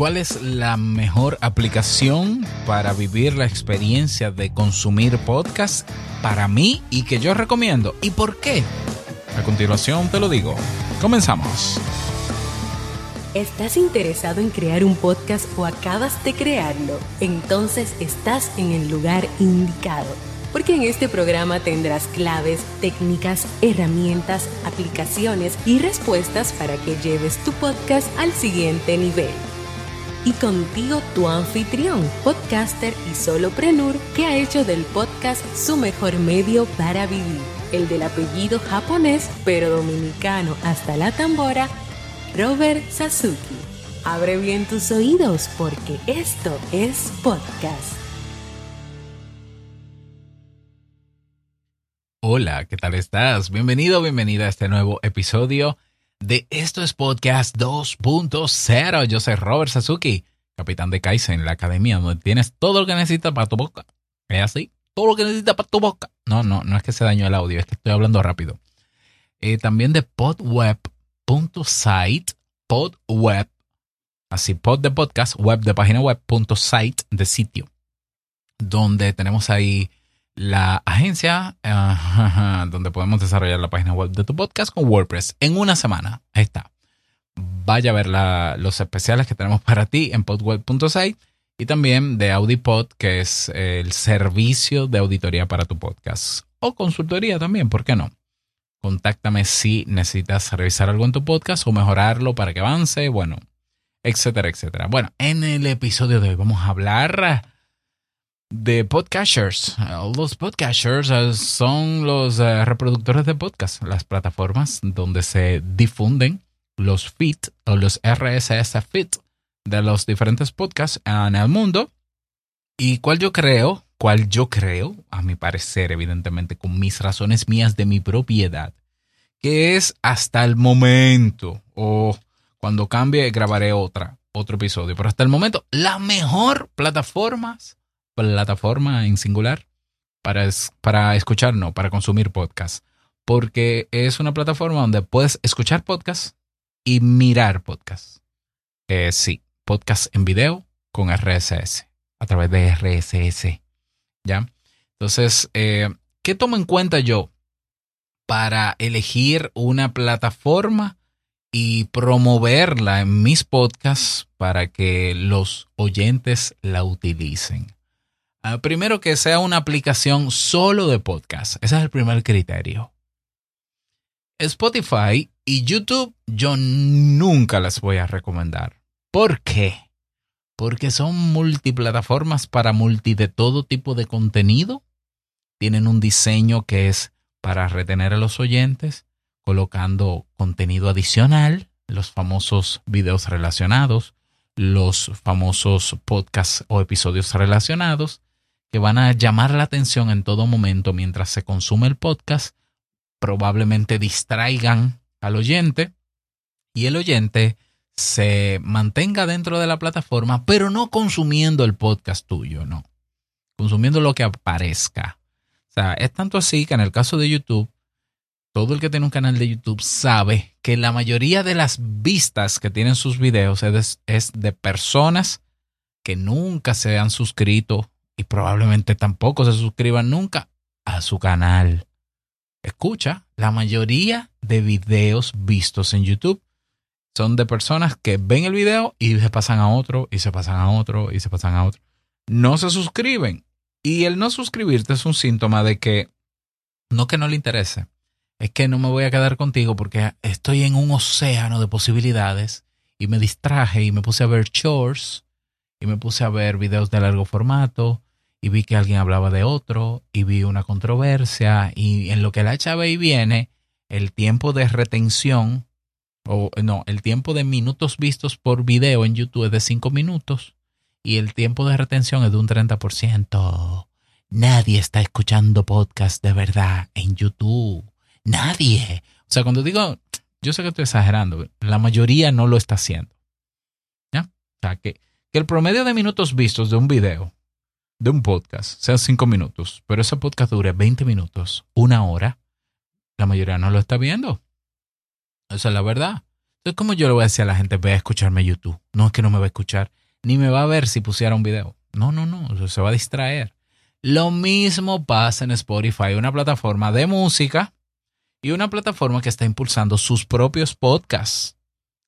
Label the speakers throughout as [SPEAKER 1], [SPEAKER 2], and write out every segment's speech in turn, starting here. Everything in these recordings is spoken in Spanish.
[SPEAKER 1] ¿Cuál es la mejor aplicación para vivir la experiencia de consumir podcast para mí y que yo recomiendo? ¿Y por qué? A continuación te lo digo. Comenzamos.
[SPEAKER 2] ¿Estás interesado en crear un podcast o acabas de crearlo? Entonces estás en el lugar indicado porque en este programa tendrás claves, técnicas, herramientas, aplicaciones y respuestas para que lleves tu podcast al siguiente nivel. Y contigo tu anfitrión, podcaster y soloprenur que ha hecho del podcast su mejor medio para vivir, el del apellido japonés pero dominicano hasta la tambora, Robert Sasuki. Abre bien tus oídos porque esto es podcast.
[SPEAKER 1] Hola, ¿qué tal estás? Bienvenido, bienvenida a este nuevo episodio de Esto es Podcast 2.0. Yo soy Robert Sasuki, capitán de Kaizen, la academia donde tienes todo lo que necesitas para tu boca. ¿Es así? Todo lo que necesitas para tu boca. No, no, no es que se dañó el audio, es que estoy hablando rápido. Eh, también de podweb.site, podweb, así pod de podcast, web de página web, punto site de sitio, donde tenemos ahí la agencia donde podemos desarrollar la página web de tu podcast con WordPress en una semana. Ahí está. Vaya a ver los especiales que tenemos para ti en podweb.site y también de Audipod, que es el servicio de auditoría para tu podcast. O consultoría también, ¿por qué no? Contáctame si necesitas revisar algo en tu podcast o mejorarlo para que avance, bueno, etcétera, etcétera. Bueno, en el episodio de hoy vamos a hablar de podcasters. Los podcasters eh, son los eh, reproductores de podcast, las plataformas donde se difunden los feed o los RSS feed de los diferentes podcasts en el mundo. Y cuál yo creo, cuál yo creo, a mi parecer, evidentemente, con mis razones mías de mi propiedad, que es hasta el momento, o cuando cambie grabaré otra, otro episodio, pero hasta el momento, la mejor plataformas plataforma en singular para, para escuchar, no, para consumir podcast. Porque es una plataforma donde puedes escuchar podcast y mirar podcast. Eh, sí, podcast en video con RSS, a través de RSS. ¿Ya? Entonces, eh, ¿qué tomo en cuenta yo para elegir una plataforma y promoverla en mis podcasts para que los oyentes la utilicen? Ah, primero que sea una aplicación solo de podcast. Ese es el primer criterio. Spotify y YouTube yo nunca las voy a recomendar. ¿Por qué? Porque son multiplataformas para multi de todo tipo de contenido. Tienen un diseño que es para retener a los oyentes, colocando contenido adicional, los famosos videos relacionados, los famosos podcasts o episodios relacionados, que van a llamar la atención en todo momento mientras se consume el podcast, probablemente distraigan al oyente y el oyente se mantenga dentro de la plataforma, pero no consumiendo el podcast tuyo, no. Consumiendo lo que aparezca. O sea, es tanto así que en el caso de YouTube, todo el que tiene un canal de YouTube sabe que la mayoría de las vistas que tienen sus videos es, es de personas que nunca se han suscrito y probablemente tampoco se suscriban nunca a su canal. Escucha, la mayoría de videos vistos en YouTube son de personas que ven el video y se pasan a otro, y se pasan a otro, y se pasan a otro. No se suscriben. Y el no suscribirte es un síntoma de que, no que no le interese, es que no me voy a quedar contigo porque estoy en un océano de posibilidades y me distraje y me puse a ver chores y me puse a ver videos de largo formato y vi que alguien hablaba de otro y vi una controversia y en lo que la y viene, el tiempo de retención, o no, el tiempo de minutos vistos por video en YouTube es de 5 minutos y el tiempo de retención es de un 30%. Nadie está escuchando podcast de verdad en YouTube. Nadie. O sea, cuando digo, yo sé que estoy exagerando, la mayoría no lo está haciendo. ¿Ya? O sea, que, que el promedio de minutos vistos de un video de un podcast sea cinco minutos, pero ese podcast dure 20 minutos, una hora, la mayoría no lo está viendo. Esa es la verdad. Entonces, ¿cómo yo le voy a decir a la gente, ve a escucharme YouTube? No es que no me va a escuchar, ni me va a ver si pusiera un video. No, no, no, se va a distraer. Lo mismo pasa en Spotify, una plataforma de música y una plataforma que está impulsando sus propios podcasts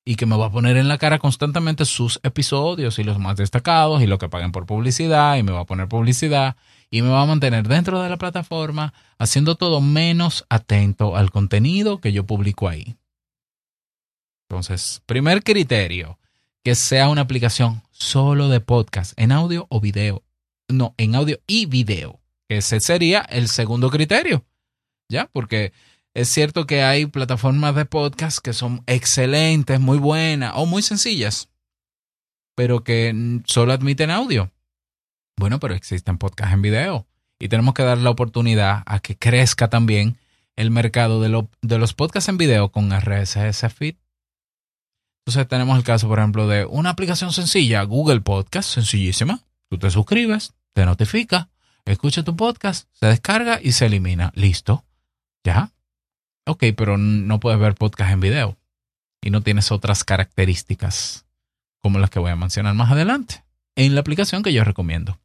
[SPEAKER 1] y que me va a poner en la cara constantemente sus episodios y los más destacados y lo que paguen por publicidad y me va a poner publicidad y me va a mantener dentro de la plataforma haciendo todo menos atento al contenido que yo publico ahí. Entonces, primer criterio, que sea una aplicación solo de podcast, en audio o video. No, en audio y video. Ese sería el segundo criterio. ¿Ya? Porque es cierto que hay plataformas de podcast que son excelentes, muy buenas o muy sencillas, pero que solo admiten audio. Bueno, pero existen podcasts en video y tenemos que dar la oportunidad a que crezca también el mercado de, los podcasts en video con RSS Feed. Entonces tenemos el caso, por ejemplo, de una aplicación sencilla, Google Podcast, sencillísima. Tú te suscribes, te notifica, escucha tu podcast, se descarga y se elimina. Listo. Ya. Ok, pero no puedes ver podcast en video y no tienes otras características como las que voy a mencionar más adelante en la aplicación que yo recomiendo.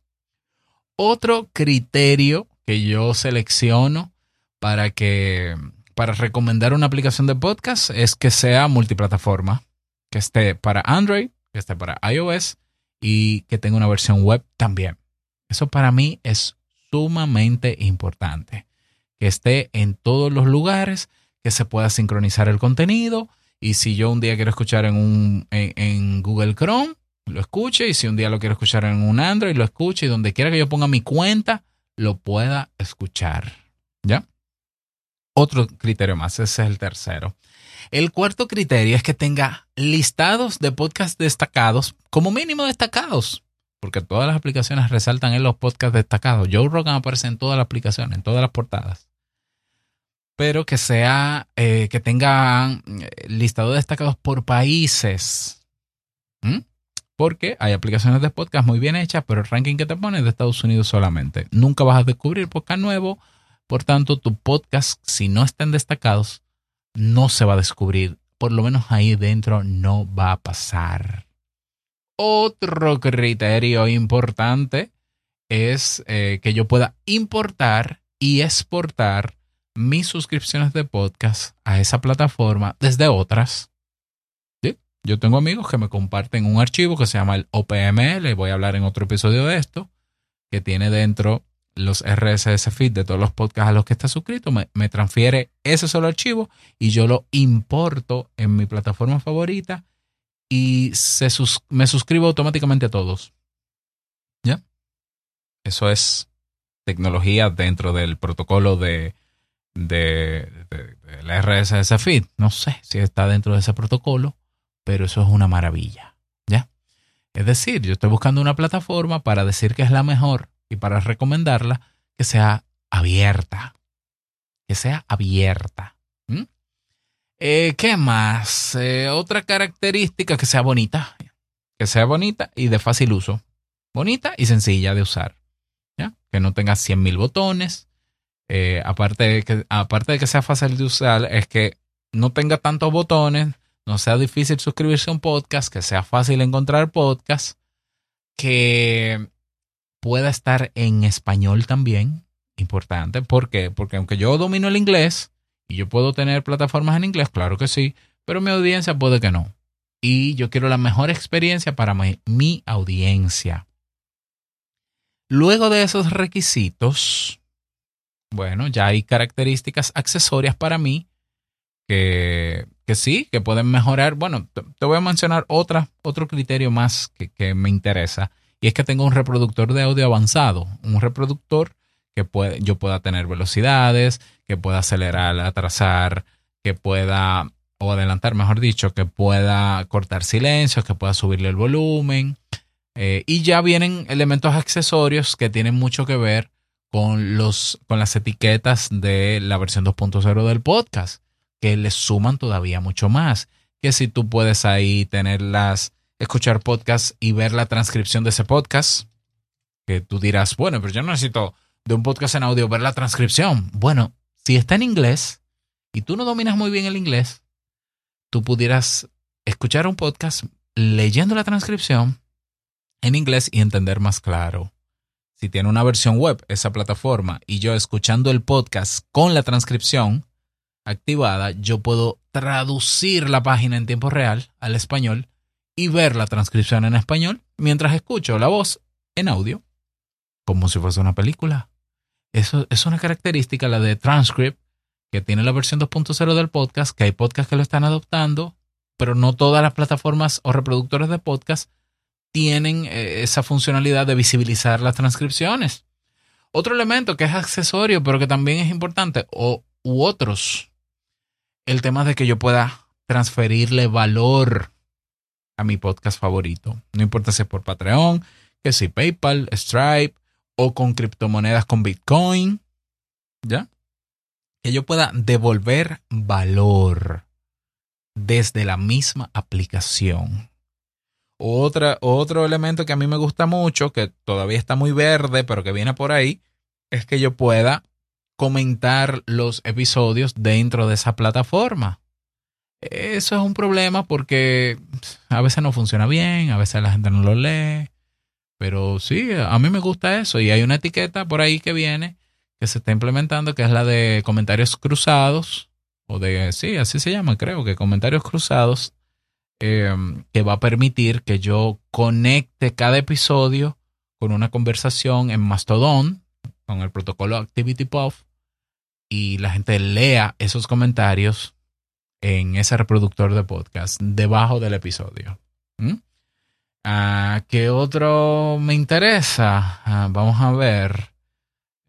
[SPEAKER 1] Otro criterio que yo selecciono para que para recomendar una aplicación de podcast es que sea multiplataforma, que esté para Android, que esté para iOS y que tenga una versión web también. Eso para mí es sumamente importante que esté en todos los lugares, que se pueda sincronizar el contenido. Y si yo un día quiero escuchar en, un, en, Google Chrome, lo escuche. Y si un día lo quiero escuchar en un Android, lo escuche. Y donde quiera que yo ponga mi cuenta, lo pueda escuchar. ¿Ya? Otro criterio más, ese es el tercero. El cuarto criterio es que tenga listados de podcasts destacados, como mínimo destacados, porque todas las aplicaciones resaltan en los podcasts destacados. Joe Rogan aparece en todas las aplicaciones, en todas las portadas pero que sea, eh, que tenga eh, listado destacados por países. Porque hay aplicaciones de podcast muy bien hechas, pero el ranking que te pone es de Estados Unidos solamente. Nunca vas a descubrir podcast nuevo. Por tanto, tu podcast, si no están destacados, no se va a descubrir. Por lo menos ahí dentro no va a pasar. Otro criterio importante es eh, que yo pueda importar y exportar mis suscripciones de podcast a esa plataforma desde otras. Yo tengo amigos que me comparten un archivo que se llama el OPML, voy a hablar en otro episodio de esto, que tiene dentro los RSS feed de todos los podcasts a los que está suscrito, me, transfiere ese solo archivo y yo lo importo en mi plataforma favorita y se me suscribo automáticamente a todos. ¿Ya? Eso es tecnología dentro del protocolo de de, la RSS feed. No sé si está dentro de ese protocolo, pero eso es una maravilla. ¿Ya? Es decir, yo estoy buscando una plataforma para decir que es la mejor y para recomendarla que sea abierta. Que sea abierta. Eh, ¿Qué más? Eh, otra característica que sea bonita. Que sea bonita y de fácil uso. Bonita y sencilla de usar. ¿Ya? Que no tenga 100.000 botones, eh, aparte, de que, aparte de que sea fácil de usar, es que no tenga tantos botones, no sea difícil suscribirse a un podcast, que sea fácil encontrar podcast, que pueda estar en español también, importante. ¿Por qué? Porque aunque yo domino el inglés y yo puedo tener plataformas en inglés, claro que sí, pero mi audiencia puede que no. Y yo quiero la mejor experiencia para mi, mi audiencia. Luego de esos requisitos, bueno, ya hay características accesorias para mí que, que sí, que pueden mejorar. Bueno, te, voy a mencionar otra, otro criterio más que, me interesa y es que tengo un reproductor de audio avanzado, un reproductor que yo pueda tener velocidades, que pueda acelerar, atrasar, que pueda, o adelantar, mejor dicho, que pueda cortar silencios, que pueda subirle el volumen. Eh, y ya vienen elementos accesorios que tienen mucho que ver con, los, con las etiquetas de la versión 2.0 del podcast, que le suman todavía mucho más. Que si tú puedes ahí tenerlas, escuchar podcast y ver la transcripción de ese podcast, que tú dirás, bueno, pero yo no necesito de un podcast en audio ver la transcripción. Bueno, si está en inglés y tú no dominas muy bien el inglés, tú pudieras escuchar un podcast leyendo la transcripción en inglés y entender más claro. Si tiene una versión web esa plataforma y yo escuchando el podcast con la transcripción activada, yo puedo traducir la página en tiempo real al español y ver la transcripción en español mientras escucho la voz en audio, como si fuese una película. Eso es una característica, la de Transcript, que tiene la versión 2.0 del podcast, que hay podcasts que lo están adoptando, pero no todas las plataformas o reproductores de podcast tienen eh, esa funcionalidad de visibilizar las transcripciones. Otro elemento que es accesorio, pero que también es importante, o, u otros, el tema de que yo pueda transferirle valor a mi podcast favorito. No importa si es por Patreon, que si PayPal, Stripe o con criptomonedas con Bitcoin. ¿Ya? Que yo pueda devolver valor desde la misma aplicación. Otra, otro elemento que a mí me gusta mucho, que todavía está muy verde, pero que viene por ahí, es que yo pueda comentar los episodios dentro de esa plataforma. Eso es un problema porque a veces no funciona bien, a veces la gente no lo lee, pero sí, a mí me gusta eso y hay una etiqueta por ahí que viene que se está implementando que es la de comentarios cruzados o de, sí, así se llama, creo que comentarios cruzados Em, que va a permitir que yo conecte cada episodio con una conversación en Mastodon, con el protocolo ActivityPuff, y la gente lea esos comentarios en ese reproductor de podcast debajo del episodio. ¿Mm? Ah, ¿Qué otro me interesa? Ah, vamos a ver.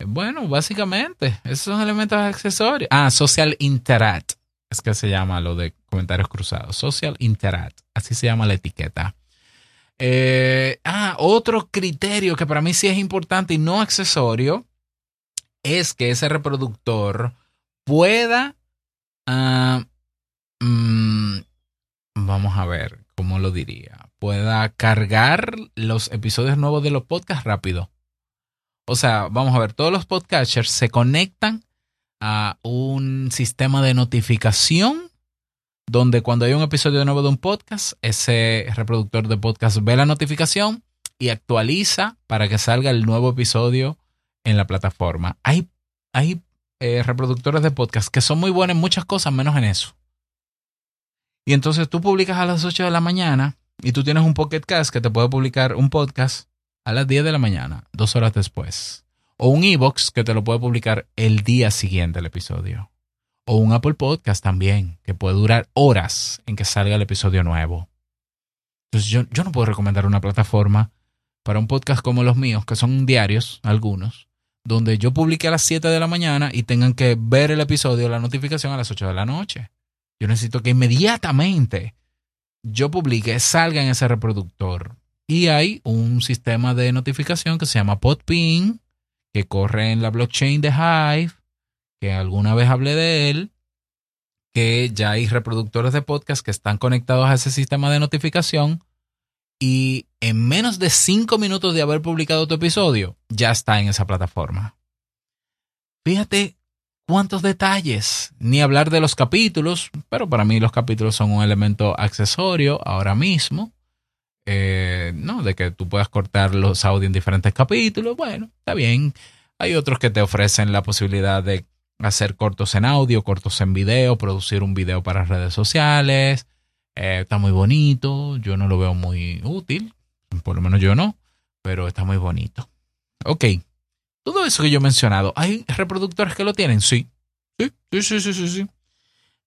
[SPEAKER 1] Bueno, básicamente, esos son elementos accesorios. Ah, Social Interact es que se llama lo de comentarios cruzados. Social Interact, así se llama la etiqueta. Eh, ah, otro criterio que para mí sí es importante y no accesorio es que ese reproductor pueda, ah, mm, vamos a ver, ¿cómo lo diría? Pueda cargar los episodios nuevos de los podcasts rápido. O sea, vamos a ver, todos los podcasters se conectan a un sistema de notificación donde cuando hay un episodio nuevo de un podcast, ese reproductor de podcast ve la notificación y actualiza para que salga el nuevo episodio en la plataforma. Hay, hay eh, reproductores de podcast que son muy buenos en muchas cosas, menos en eso. Y entonces tú publicas a las 8 de la mañana y tú tienes un Pocket Cast que te puede publicar un podcast a las 10 de la mañana, dos horas después. O un e-box que te lo puede publicar el día siguiente al episodio. O un Apple Podcast también, que puede durar horas en que salga el episodio nuevo. Entonces yo, yo no puedo recomendar una plataforma para un podcast como los míos, que son diarios, algunos, donde yo publique a las 7 de la mañana y tengan que ver el episodio, la notificación a las 8 de la noche. Yo necesito que inmediatamente yo publique, salga en ese reproductor. Y hay un sistema de notificación que se llama Podping, que corre en la blockchain de Hive, que alguna vez hablé de él, que ya hay reproductores de podcast que están conectados a ese sistema de notificación y en menos de cinco minutos de haber publicado tu episodio, ya está en esa plataforma. Fíjate cuántos detalles, ni hablar de los capítulos, pero para mí los capítulos son un elemento accesorio ahora mismo. Eh, no, de que tú puedas cortar los audios en diferentes capítulos, bueno, está bien. Hay otros que te ofrecen la posibilidad de hacer cortos en audio, cortos en video, producir un video para redes sociales. Eh, está muy bonito, yo no lo veo muy útil, por lo menos yo no, pero está muy bonito. Ok, todo eso que yo he mencionado, ¿hay reproductores que lo tienen? Sí, sí, sí, sí, sí, sí.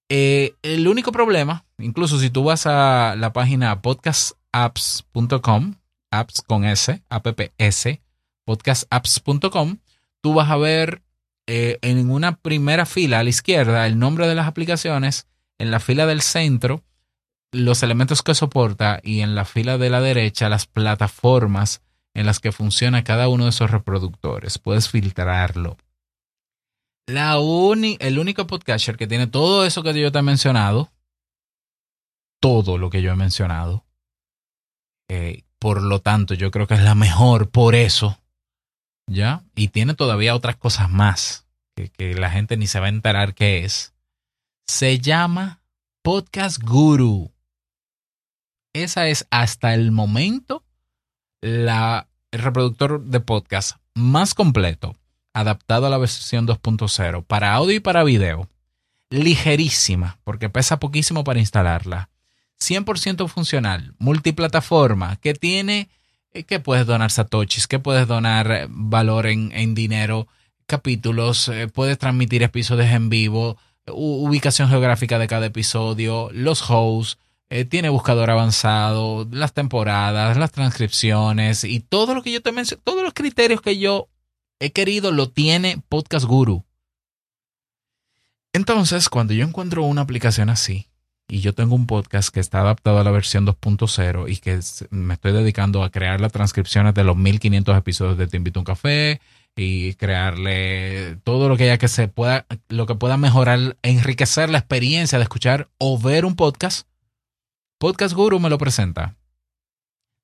[SPEAKER 1] Eh, el único problema, incluso si tú vas a la página podcast podcastapps.com, apps con S, apps, podcastapps.com, tú vas a ver eh, en una primera fila a la izquierda el nombre de las aplicaciones, en la fila del centro los elementos que soporta y en la fila de la derecha las plataformas en las que funciona cada uno de esos reproductores. Puedes filtrarlo. La el único podcaster que tiene todo eso que yo te he mencionado, todo lo que yo he mencionado, eh, por lo tanto, yo creo que es la mejor por eso. ¿Ya? Y tiene todavía otras cosas más que, la gente ni se va a enterar qué es. Se llama Podcast Guru. esa es hasta el momento la, el reproductor de podcast más completo, adaptado a la versión 2.0 para audio y para video. Ligerísima, porque pesa poquísimo para instalarla. 100% funcional, multiplataforma, que tiene que puedes donar satoshis, que puedes donar eh, valor en, dinero, capítulos, eh, puedes transmitir episodios en vivo, ubicación geográfica de cada episodio, los hosts, tiene buscador avanzado, las temporadas, las transcripciones y todo lo que yo te mencioné, todos los criterios que yo he querido lo tiene Podcast Guru. Entonces, cuando yo encuentro una aplicación así, y yo tengo un podcast que está adaptado a la versión 2.0 y que me estoy dedicando a crear las transcripciones de los 1500 episodios de Te invito a un café y crearle todo lo que haya que se pueda, lo que pueda mejorar, enriquecer la experiencia de escuchar o ver un podcast. Podcast Guru me lo presenta.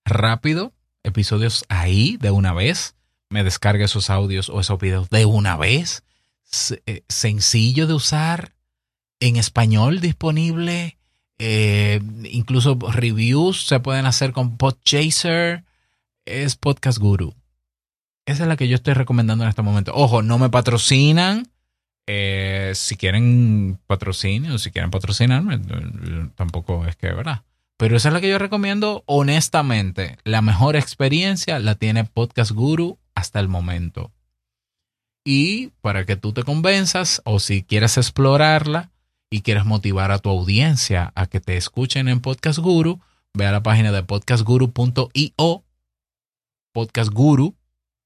[SPEAKER 1] Rápido, episodios ahí de una vez. Me descarga esos audios o esos videos de una vez. Eh, sencillo de usar. En español disponible eh, incluso reviews se pueden hacer con Podchaser. Es Podcast Guru. Esa es la que yo estoy recomendando en este momento. Ojo, no me patrocinan. Eh, si quieren patrocinio, si quieren patrocinarme, tampoco es que, ¿verdad? Pero esa es la que yo recomiendo honestamente. La mejor experiencia la tiene Podcast Guru hasta el momento. Y para que tú te convenzas o si quieres explorarla, y quieres motivar a tu audiencia a que te escuchen en Podcast Guru, ve a la página de podcastguru.io, Podcast Guru,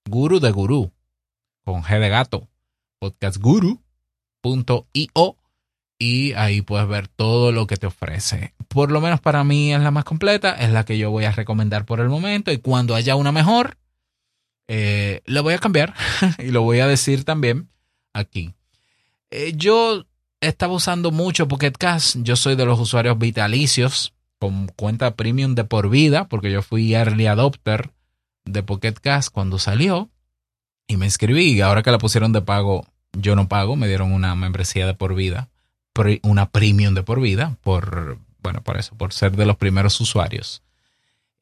[SPEAKER 1] Guru de Guru, con G de gato, podcastguru.io y ahí puedes ver todo lo que te ofrece. Por lo menos para mí es la más completa, es la que yo voy a recomendar por el momento y cuando haya una mejor, eh, la voy a cambiar y lo voy a decir también aquí. Eh, yo estaba usando mucho Pocket Cast. Yo soy de los usuarios vitalicios con cuenta premium de por vida, porque yo fui early adopter de Pocket Cast cuando salió y me inscribí. Y ahora que la pusieron de pago, yo no pago, me dieron una membresía de por vida, una premium de por vida, por, bueno, por eso, por ser de los primeros usuarios.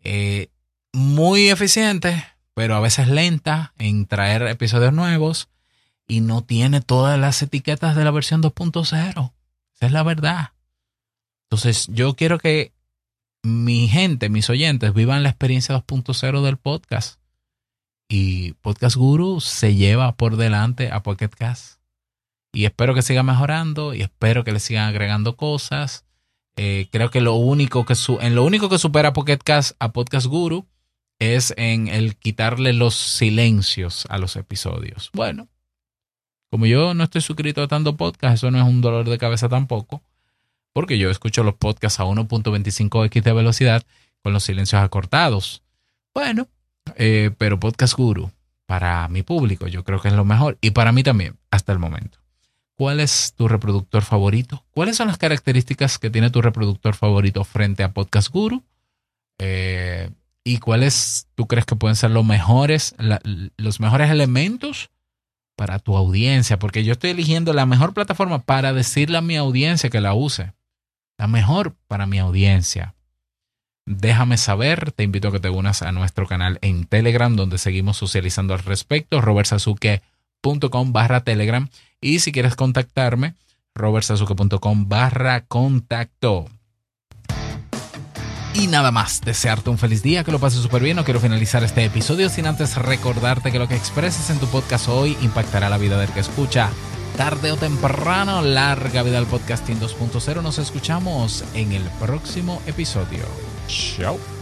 [SPEAKER 1] Eh, muy eficiente, pero a veces lenta en traer episodios nuevos y no tiene todas las etiquetas de la versión 2.0. Esa es la verdad. Entonces, yo quiero que mi gente, mis oyentes, vivan la experiencia 2.0 del podcast. Y Podcast Guru se lleva por delante a Pocket Cast. Y espero que siga mejorando y espero que le sigan agregando cosas. Eh, creo que lo único que en lo único que supera Pocket Cast a Podcast Guru es en el quitarle los silencios a los episodios. Bueno, como yo no estoy suscrito a tanto podcast, eso no es un dolor de cabeza tampoco, porque yo escucho los podcasts a 1.25x de velocidad con los silencios acortados. Bueno, eh, pero Podcast Guru, para mi público, yo creo que es lo mejor y para mí también, hasta el momento. ¿Cuál es tu reproductor favorito? ¿Cuáles son las características que tiene tu reproductor favorito frente a Podcast Guru? Eh, ¿Y cuáles tú crees que pueden ser los mejores, los mejores elementos para tu audiencia, porque yo estoy eligiendo la mejor plataforma para decirle a mi audiencia que la use. La mejor para mi audiencia. Déjame saber, te invito a que te unas a nuestro canal en Telegram, donde seguimos socializando al respecto, robertsazuke.com barra Telegram. Y si quieres contactarme, robertsazuke.com barra contacto. Y nada más, desearte un feliz día, que lo pases súper bien. No quiero finalizar este episodio sin antes recordarte que lo que expreses en tu podcast hoy impactará la vida del que escucha. Tarde o temprano, larga vida al podcasting 2.0. Nos escuchamos en el próximo episodio. Chao.